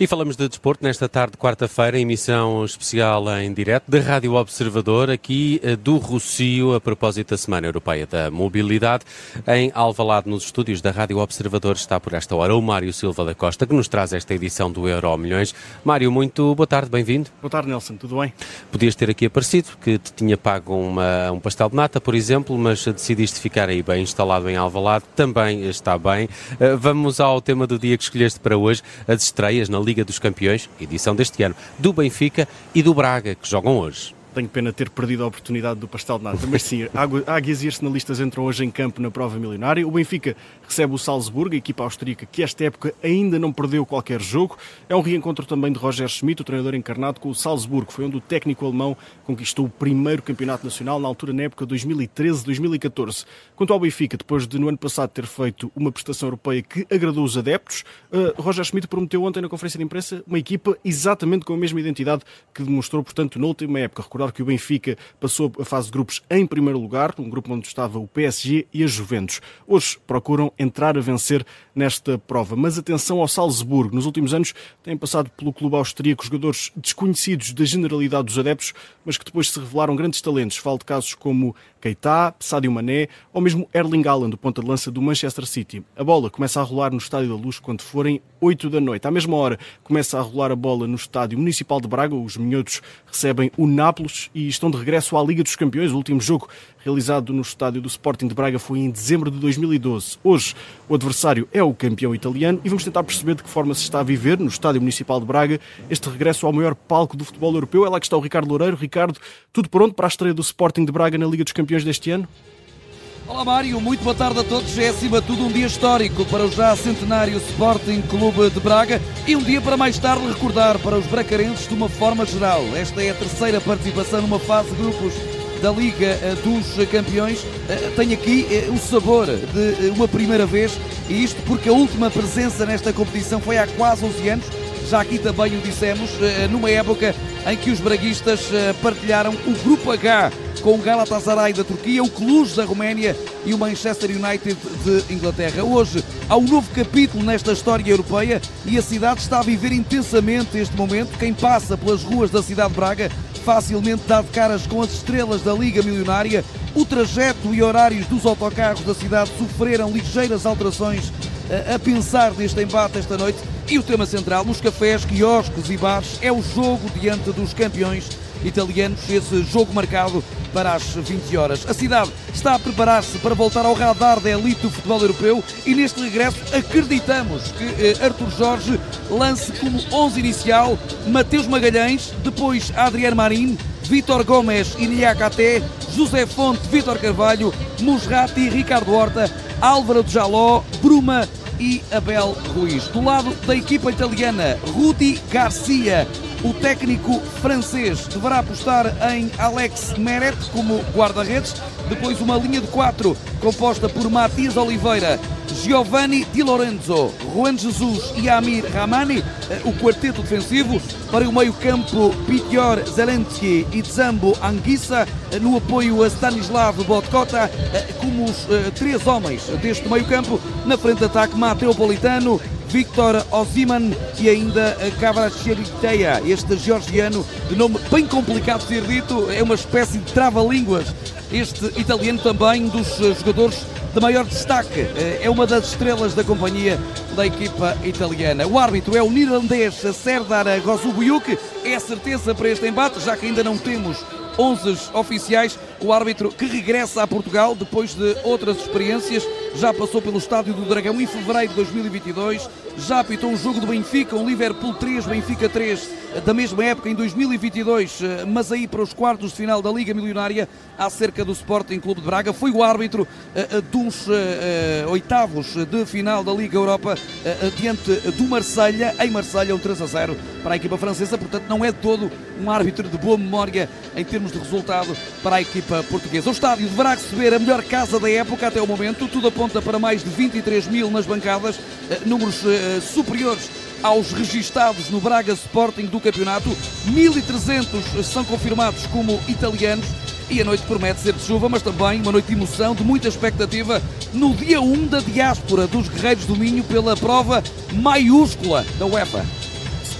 E falamos de desporto nesta tarde, quarta-feira, emissão especial em direto da Rádio Observador, aqui eh, do Rocio, a propósito da Semana Europeia da Mobilidade. Em Alvalade, nos estúdios da Rádio Observador, está por esta hora o Mário Silva da Costa, que nos traz esta edição do Euro Milhões. Mário, muito boa tarde, bem-vindo. Boa tarde, Nelson, tudo bem? Podias ter aqui aparecido, que te tinha pago uma, um pastel de nata, por exemplo, mas decidiste ficar aí bem instalado em Alvalade, também está bem. Eh, vamos ao tema do dia que escolheste para hoje, as estreias na Liga dos Campeões, edição deste ano, do Benfica e do Braga, que jogam hoje. Tenho pena ter perdido a oportunidade do pastel de nata, mas sim, Águias e Arsenalistas entram hoje em campo na prova milionária. O Benfica recebe o Salzburgo, a equipa austríaca que esta época ainda não perdeu qualquer jogo. É um reencontro também de Roger Schmidt, o treinador encarnado, com o Salzburgo. Foi onde o técnico alemão conquistou o primeiro campeonato nacional, na altura na época 2013-2014. Quanto ao Benfica, depois de no ano passado ter feito uma prestação europeia que agradou os adeptos, uh, Roger Schmidt prometeu ontem na conferência de imprensa uma equipa exatamente com a mesma identidade que demonstrou, portanto, na última época recordar que o Benfica passou a fase de grupos em primeiro lugar, um grupo onde estava o PSG e a Juventus. Hoje procuram entrar a vencer nesta prova. Mas atenção ao Salzburgo. Nos últimos anos têm passado pelo clube austríaco jogadores desconhecidos da generalidade dos adeptos, mas que depois se revelaram grandes talentos. Falo de casos como Keita, Sadio Mané ou mesmo Erling Haaland, do ponta de lança do Manchester City. A bola começa a rolar no Estádio da Luz quando forem 8 da noite. À mesma hora começa a rolar a bola no Estádio Municipal de Braga. Os minhotos recebem o Nápoles e estão de regresso à Liga dos Campeões. O último jogo realizado no estádio do Sporting de Braga foi em dezembro de 2012. Hoje, o adversário é o campeão italiano e vamos tentar perceber de que forma se está a viver no Estádio Municipal de Braga este regresso ao maior palco do futebol europeu. É lá que está o Ricardo Loureiro. Ricardo, tudo pronto para a estreia do Sporting de Braga na Liga dos Campeões deste ano? Olá Mário, muito boa tarde a todos. É acima de tudo um dia histórico para o já centenário Sporting Clube de Braga e um dia para mais tarde recordar para os bracarenses de uma forma geral. Esta é a terceira participação numa fase de grupos da Liga eh, dos Campeões. Eh, tem aqui eh, o sabor de uma primeira vez e isto porque a última presença nesta competição foi há quase 11 anos. Já aqui também o dissemos, numa época em que os braguistas partilharam o Grupo H com o Galatasaray da Turquia, o Cluj da Roménia e o Manchester United de Inglaterra. Hoje há um novo capítulo nesta história europeia e a cidade está a viver intensamente este momento. Quem passa pelas ruas da cidade de Braga facilmente dá de caras com as estrelas da Liga Milionária. O trajeto e horários dos autocarros da cidade sofreram ligeiras alterações eh, a pensar neste embate esta noite. E o tema central nos cafés, quiosques e bares é o jogo diante dos campeões italianos, esse jogo marcado para as 20 horas. A cidade está a preparar-se para voltar ao radar da elite do futebol europeu e neste regresso acreditamos que eh, Arthur Jorge lance como 11 inicial Mateus Magalhães, depois Adriano Marin, Vítor Gomes e Niakate, José Fonte, Vítor Carvalho, Musrati, Ricardo Horta, Álvaro de Jaló, Bruma e Abel Ruiz. Do lado da equipa italiana, Rudi Garcia, o técnico francês deverá apostar em Alex Meret como guarda-redes, depois uma linha de quatro composta por Matias Oliveira, Giovanni Di Lorenzo, Juan Jesus e Amir Ramani, eh, o quarteto defensivo, para o meio-campo Pitior Zelensky e Zambo Anguissa, eh, no apoio a Stanislav Botkota, eh, como os três homens deste meio-campo, na frente de ataque Mateo Politano, Victor Oziman e ainda Kvaratskhelia, este georgiano de nome bem complicado de ser dito, é uma espécie de trava-línguas. Este italiano também, dos jogadores de maior destaque, é uma das estrelas da companhia da equipa italiana. O árbitro é o neerlandês Serdar Gozubuyuk, é a certeza para este embate, já que ainda não temos 11 oficiais. O árbitro que regressa a Portugal depois de outras experiências, já passou pelo Estádio do Dragão em fevereiro de 2022, já apitou um jogo do Benfica, um Liverpool 3, Benfica 3, da mesma época em 2022, mas aí para os quartos de final da Liga Milionária, acerca do Sporting Clube de Braga. Foi o árbitro uh, dos uh, oitavos de final da Liga Europa diante do Marselha em Marselha um 3 a 0 para a equipa francesa, portanto não é todo um árbitro de boa memória em termos de resultado para a equipa portuguesa. O estádio deverá receber a melhor casa da época até o momento, tudo aponta para mais de 23 mil nas bancadas, números superiores aos registados no Braga Sporting do campeonato. 1.300 são confirmados como italianos e a noite promete ser de chuva, mas também uma noite de emoção, de muita expectativa no dia 1 da diáspora dos Guerreiros do Minho pela prova maiúscula da UEFA.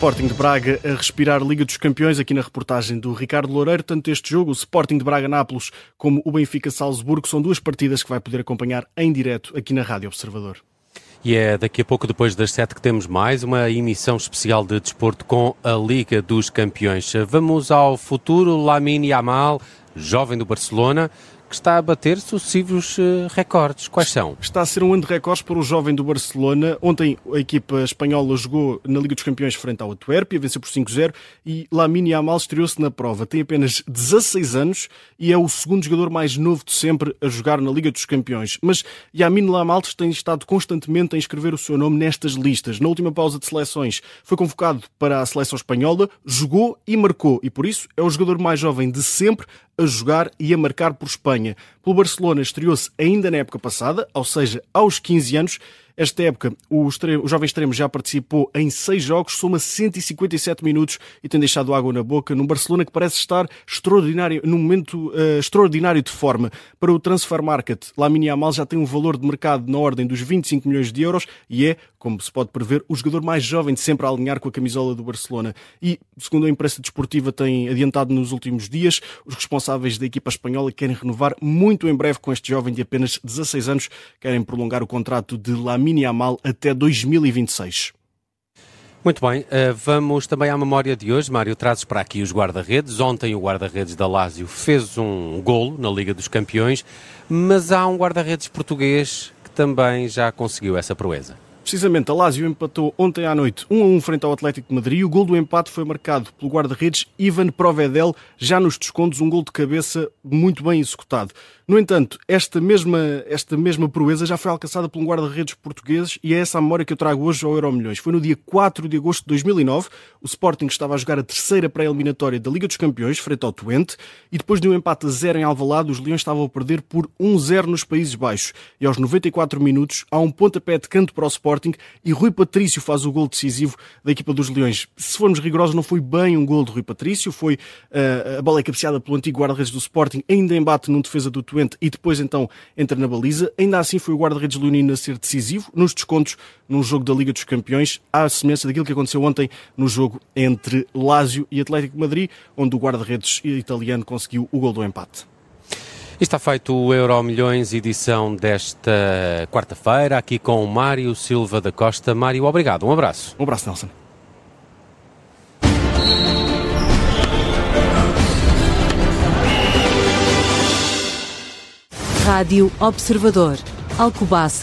Sporting de Braga a respirar Liga dos Campeões, aqui na reportagem do Ricardo Loureiro. Tanto este jogo, o Sporting de Braga-Nápoles, como o Benfica-Salzburgo, são duas partidas que vai poder acompanhar em direto aqui na Rádio Observador. E é daqui a pouco, depois das sete, que temos mais uma emissão especial de desporto com a Liga dos Campeões. Vamos ao futuro. Lamine Yamal, jovem do Barcelona, que está a bater sucessivos uh, recordes. Quais são? Está a ser um ano de recordes para o jovem do Barcelona. Ontem a equipa espanhola jogou na Liga dos Campeões frente ao Antuérpia, venceu por 5-0 e Lamine Yamal estreou-se na prova. Tem apenas 16 anos e é o segundo jogador mais novo de sempre a jogar na Liga dos Campeões. Mas Yamin Yamal tem estado constantemente a inscrever o seu nome nestas listas. Na última pausa de seleções foi convocado para a seleção espanhola, jogou e marcou e por isso é o jogador mais jovem de sempre a jogar e a marcar por Espanha. Pelo Barcelona estreou-se ainda na época passada, ou seja, aos 15 anos, esta época, o, extremo, o jovem extremo já participou em seis jogos, soma 157 minutos e tem deixado água na boca num Barcelona que parece estar extraordinário, num momento uh, extraordinário de forma. Para o Transfer Market, Lamine Yamal já tem um valor de mercado na ordem dos 25 milhões de euros e é, como se pode prever, o jogador mais jovem de sempre a alinhar com a camisola do Barcelona. E, segundo a imprensa desportiva tem adiantado nos últimos dias, os responsáveis da equipa espanhola querem renovar muito em breve com este jovem de apenas 16 anos, querem prolongar o contrato de Lamine Lamine Yamal até 2026. Muito bem, eh, vamos também à memória de hoje. Mário, trazes para aqui os guarda-redes. Ontem o guarda-redes da Lazio fez um golo na Liga dos Campeões, mas há um guarda-redes português que também já conseguiu essa proeza. Precisamente, a Lazio empatou ontem à noite 1 a 1 frente ao Atlético de Madrid. O gol do empate foi marcado pelo guarda-redes Ivan Provedel, já nos descontos, um gol de cabeça muito bem executado. No entanto, esta mesma, esta mesma proeza já foi alcançada por um guarda-redes português e é essa a memória que eu trago hoje ao Euro Milhões. Foi no dia 4 de agosto de 2009, o Sporting estava a jogar a terceira pré-eliminatória da Liga dos Campeões, frente ao Twente, e depois de um empate a zero em Alvalade, os Leões estavam a perder por 1-0 nos Países Baixos. E aos 94 minutos, há um pontapé de canto para o Sporting e Rui Patrício faz o gol decisivo da equipa dos Leões. Se formos rigorosos, não foi bem um gol de Rui Patrício, foi uh, a bola é cabeceada pelo antigo guarda-redes do Sporting, ainda embate num defesa do Twente e depois então entra na baliza. Ainda assim foi o guarda-redes leonino a ser decisivo nos descontos num jogo da Liga dos Campeões, à semelhança daquilo que aconteceu ontem no jogo entre Lazio e Atlético de Madrid, onde o guarda-redes italiano conseguiu o gol do empate. Está feito o Euro Milhões, edição desta quarta-feira, aqui com Mário Silva da Costa. Mário, obrigado. Um abraço. Um abraço, Nelson. Rádio Observador, Alcobaça.